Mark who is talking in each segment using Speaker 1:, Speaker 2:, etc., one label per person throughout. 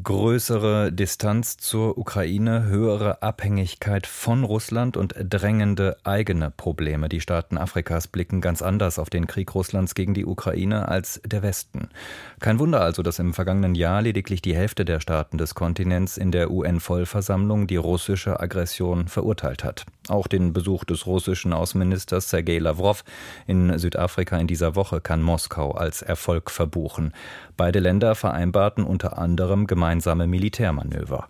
Speaker 1: Größere Distanz zur Ukraine, höhere Abhängigkeit von Russland und drängende eigene Probleme. Die Staaten Afrikas blicken ganz anders auf den Krieg Russlands gegen die Ukraine als der Westen. Kein Wunder also, dass im vergangenen Jahr lediglich die Hälfte der Staaten des Kontinents in der UN-Vollversammlung die russische Aggression verurteilt hat. Auch den Besuch des russischen Außenministers Sergei Lavrov in Südafrika in dieser Woche kann Moskau als Erfolg verbuchen. Beide Länder vereinbarten unter anderem gemeinsame Militärmanöver.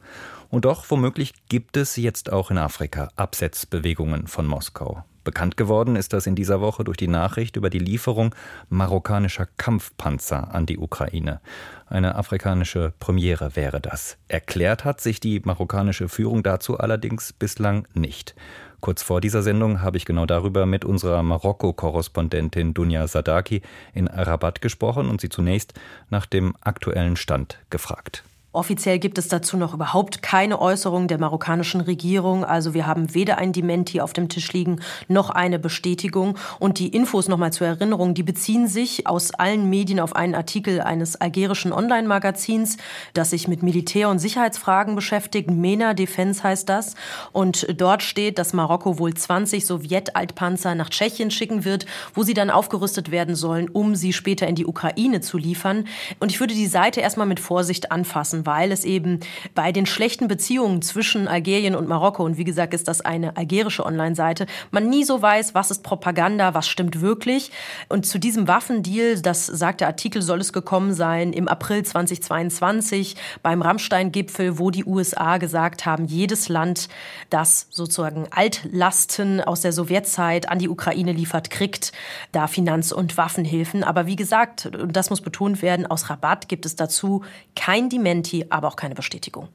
Speaker 1: Und doch womöglich gibt es jetzt auch in Afrika Absetzbewegungen von Moskau. Bekannt geworden ist das in dieser Woche durch die Nachricht über die Lieferung marokkanischer Kampfpanzer an die Ukraine. Eine afrikanische Premiere wäre das. Erklärt hat sich die marokkanische Führung dazu allerdings bislang nicht. Kurz vor dieser Sendung habe ich genau darüber mit unserer Marokko-Korrespondentin Dunja Sadaki in Rabat gesprochen und sie zunächst nach dem aktuellen Stand gefragt.
Speaker 2: Offiziell gibt es dazu noch überhaupt keine Äußerung der marokkanischen Regierung. Also wir haben weder ein Dementi auf dem Tisch liegen noch eine Bestätigung. Und die Infos nochmal zur Erinnerung, die beziehen sich aus allen Medien auf einen Artikel eines algerischen Online-Magazins, das sich mit Militär- und Sicherheitsfragen beschäftigt. MENA Defense heißt das. Und dort steht, dass Marokko wohl 20 Sowjet-Altpanzer nach Tschechien schicken wird, wo sie dann aufgerüstet werden sollen, um sie später in die Ukraine zu liefern. Und ich würde die Seite erstmal mit Vorsicht anfassen weil es eben bei den schlechten Beziehungen zwischen Algerien und Marokko, und wie gesagt ist das eine algerische Online-Seite, man nie so weiß, was ist Propaganda, was stimmt wirklich. Und zu diesem Waffendeal, das sagt der Artikel, soll es gekommen sein im April 2022 beim Rammstein-Gipfel, wo die USA gesagt haben, jedes Land, das sozusagen Altlasten aus der Sowjetzeit an die Ukraine liefert, kriegt da Finanz- und Waffenhilfen. Aber wie gesagt, und das muss betont werden, aus Rabatt gibt es dazu kein Dementi Garantie, aber auch keine Bestätigung.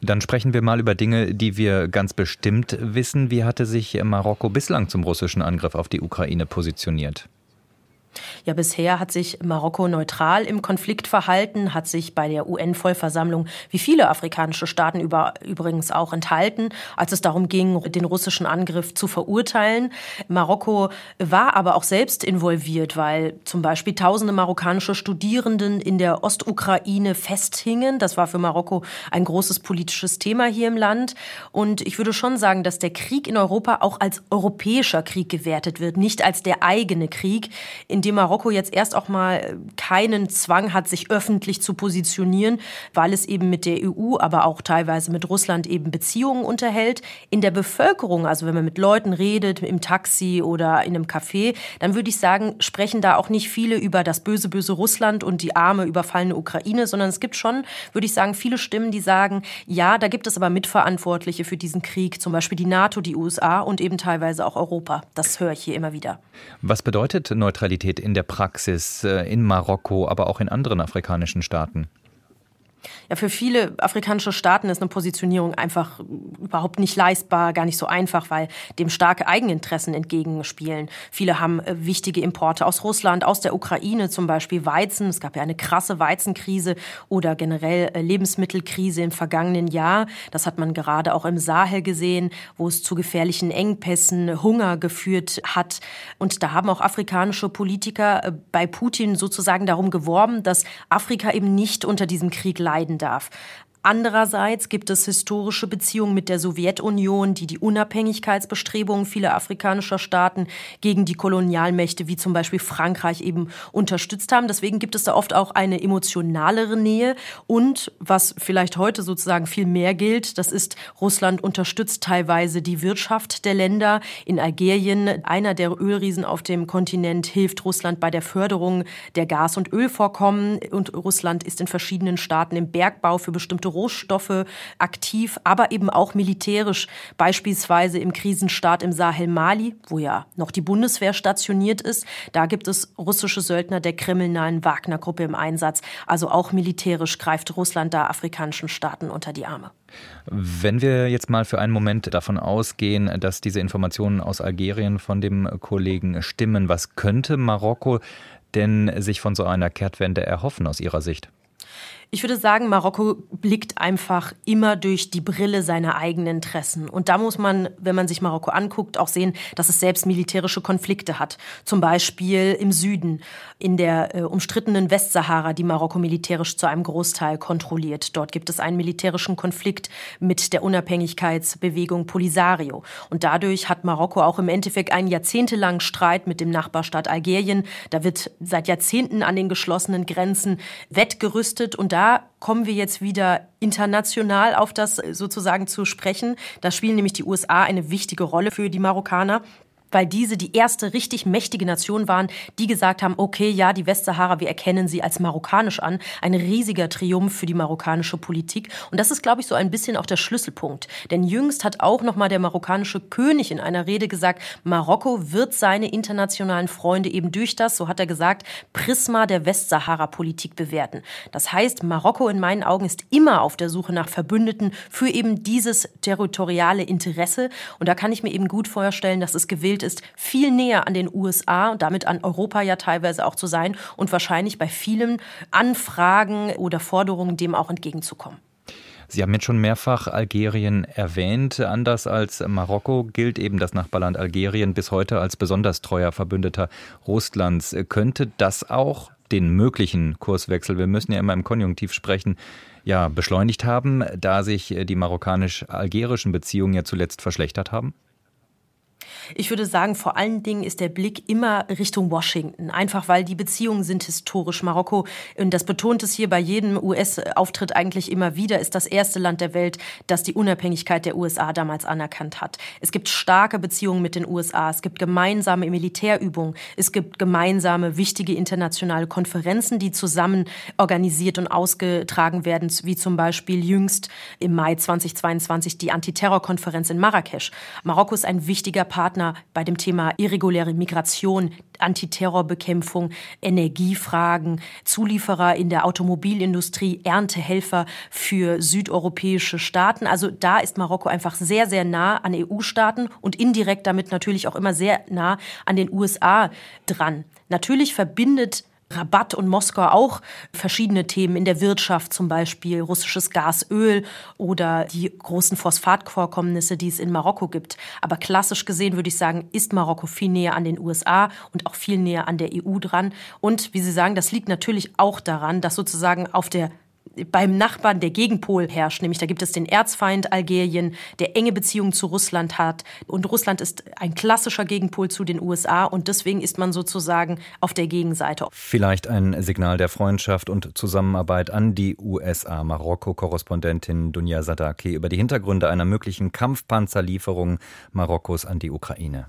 Speaker 1: Dann sprechen wir mal über Dinge, die wir ganz bestimmt wissen. Wie hatte sich Marokko bislang zum russischen Angriff auf die Ukraine positioniert?
Speaker 2: Ja, bisher hat sich Marokko neutral im Konflikt verhalten, hat sich bei der UN-Vollversammlung wie viele afrikanische Staaten über, übrigens auch enthalten, als es darum ging, den russischen Angriff zu verurteilen. Marokko war aber auch selbst involviert, weil zum Beispiel tausende marokkanische Studierenden in der Ostukraine festhingen. Das war für Marokko ein großes politisches Thema hier im Land. Und ich würde schon sagen, dass der Krieg in Europa auch als europäischer Krieg gewertet wird, nicht als der eigene Krieg, in dem Marokko jetzt erst auch mal keinen Zwang hat, sich öffentlich zu positionieren, weil es eben mit der EU, aber auch teilweise mit Russland eben Beziehungen unterhält. In der Bevölkerung, also wenn man mit Leuten redet, im Taxi oder in einem Café, dann würde ich sagen, sprechen da auch nicht viele über das böse, böse Russland und die arme, überfallene Ukraine, sondern es gibt schon, würde ich sagen, viele Stimmen, die sagen, ja, da gibt es aber Mitverantwortliche für diesen Krieg, zum Beispiel die NATO, die USA und eben teilweise auch Europa. Das höre ich hier immer wieder.
Speaker 1: Was bedeutet Neutralität in der Praxis äh, in Marokko, aber auch in anderen afrikanischen Staaten?
Speaker 2: Ja, für viele afrikanische Staaten ist eine Positionierung einfach überhaupt nicht leistbar, gar nicht so einfach, weil dem starke Eigeninteressen entgegenspielen. Viele haben äh, wichtige Importe aus Russland, aus der Ukraine, zum Beispiel Weizen. Es gab ja eine krasse Weizenkrise oder generell äh, Lebensmittelkrise im vergangenen Jahr. Das hat man gerade auch im Sahel gesehen, wo es zu gefährlichen Engpässen, Hunger geführt hat. Und da haben auch afrikanische Politiker äh, bei Putin sozusagen darum geworben, dass Afrika eben nicht unter diesem Krieg leiden darf. Andererseits gibt es historische Beziehungen mit der Sowjetunion, die die Unabhängigkeitsbestrebungen vieler afrikanischer Staaten gegen die Kolonialmächte wie zum Beispiel Frankreich eben unterstützt haben. Deswegen gibt es da oft auch eine emotionalere Nähe. Und was vielleicht heute sozusagen viel mehr gilt, das ist, Russland unterstützt teilweise die Wirtschaft der Länder. In Algerien, einer der Ölriesen auf dem Kontinent, hilft Russland bei der Förderung der Gas- und Ölvorkommen. Und Russland ist in verschiedenen Staaten im Bergbau für bestimmte Rohstoffe aktiv, aber eben auch militärisch, beispielsweise im Krisenstaat im Sahel Mali, wo ja noch die Bundeswehr stationiert ist. Da gibt es russische Söldner der kriminalen Wagner-Gruppe im Einsatz. Also auch militärisch greift Russland da afrikanischen Staaten unter die Arme.
Speaker 1: Wenn wir jetzt mal für einen Moment davon ausgehen, dass diese Informationen aus Algerien von dem Kollegen stimmen, was könnte Marokko denn sich von so einer Kehrtwende erhoffen aus Ihrer Sicht?
Speaker 2: Ich würde sagen, Marokko blickt einfach immer durch die Brille seiner eigenen Interessen. Und da muss man, wenn man sich Marokko anguckt, auch sehen, dass es selbst militärische Konflikte hat. Zum Beispiel im Süden, in der äh, umstrittenen Westsahara, die Marokko militärisch zu einem Großteil kontrolliert. Dort gibt es einen militärischen Konflikt mit der Unabhängigkeitsbewegung Polisario. Und dadurch hat Marokko auch im Endeffekt einen jahrzehntelangen Streit mit dem Nachbarstaat Algerien. Da wird seit Jahrzehnten an den geschlossenen Grenzen wettgerüstet und da da kommen wir jetzt wieder international auf das sozusagen zu sprechen. Da spielen nämlich die USA eine wichtige Rolle für die Marokkaner weil diese die erste richtig mächtige Nation waren, die gesagt haben, okay, ja, die Westsahara, wir erkennen sie als marokkanisch an. Ein riesiger Triumph für die marokkanische Politik. Und das ist, glaube ich, so ein bisschen auch der Schlüsselpunkt. Denn jüngst hat auch nochmal der marokkanische König in einer Rede gesagt, Marokko wird seine internationalen Freunde eben durch das, so hat er gesagt, Prisma der Westsahara-Politik bewerten. Das heißt, Marokko in meinen Augen ist immer auf der Suche nach Verbündeten für eben dieses territoriale Interesse. Und da kann ich mir eben gut vorstellen, dass es gewillt gewillt ist, viel näher an den USA und damit an Europa ja teilweise auch zu sein und wahrscheinlich bei vielen Anfragen oder Forderungen dem auch entgegenzukommen.
Speaker 1: Sie haben jetzt schon mehrfach Algerien erwähnt. Anders als Marokko gilt eben das Nachbarland Algerien bis heute als besonders treuer Verbündeter Russlands. Könnte das auch den möglichen Kurswechsel, wir müssen ja immer im Konjunktiv sprechen, ja, beschleunigt haben, da sich die marokkanisch-algerischen Beziehungen ja zuletzt verschlechtert haben?
Speaker 2: Ich würde sagen, vor allen Dingen ist der Blick immer Richtung Washington, einfach weil die Beziehungen sind historisch. Marokko, und das betont es hier bei jedem US-Auftritt eigentlich immer wieder, ist das erste Land der Welt, das die Unabhängigkeit der USA damals anerkannt hat. Es gibt starke Beziehungen mit den USA, es gibt gemeinsame Militärübungen, es gibt gemeinsame wichtige internationale Konferenzen, die zusammen organisiert und ausgetragen werden, wie zum Beispiel jüngst im Mai 2022 die Antiterrorkonferenz in Marrakesch. Marokko ist ein wichtiger Partner bei dem Thema irreguläre Migration, Antiterrorbekämpfung, Energiefragen, Zulieferer in der Automobilindustrie, Erntehelfer für südeuropäische Staaten. Also da ist Marokko einfach sehr, sehr nah an EU-Staaten und indirekt damit natürlich auch immer sehr nah an den USA dran. Natürlich verbindet Rabatt und Moskau auch verschiedene Themen in der Wirtschaft, zum Beispiel russisches Gas, Öl oder die großen Phosphatvorkommnisse, die es in Marokko gibt. Aber klassisch gesehen würde ich sagen, ist Marokko viel näher an den USA und auch viel näher an der EU dran. Und wie Sie sagen, das liegt natürlich auch daran, dass sozusagen auf der beim Nachbarn der Gegenpol herrscht, nämlich da gibt es den Erzfeind Algerien, der enge Beziehungen zu Russland hat. Und Russland ist ein klassischer Gegenpol zu den USA und deswegen ist man sozusagen auf der Gegenseite.
Speaker 1: Vielleicht ein Signal der Freundschaft und Zusammenarbeit an die USA. Marokko-Korrespondentin Dunja Sadaki über die Hintergründe einer möglichen Kampfpanzerlieferung Marokkos an die Ukraine.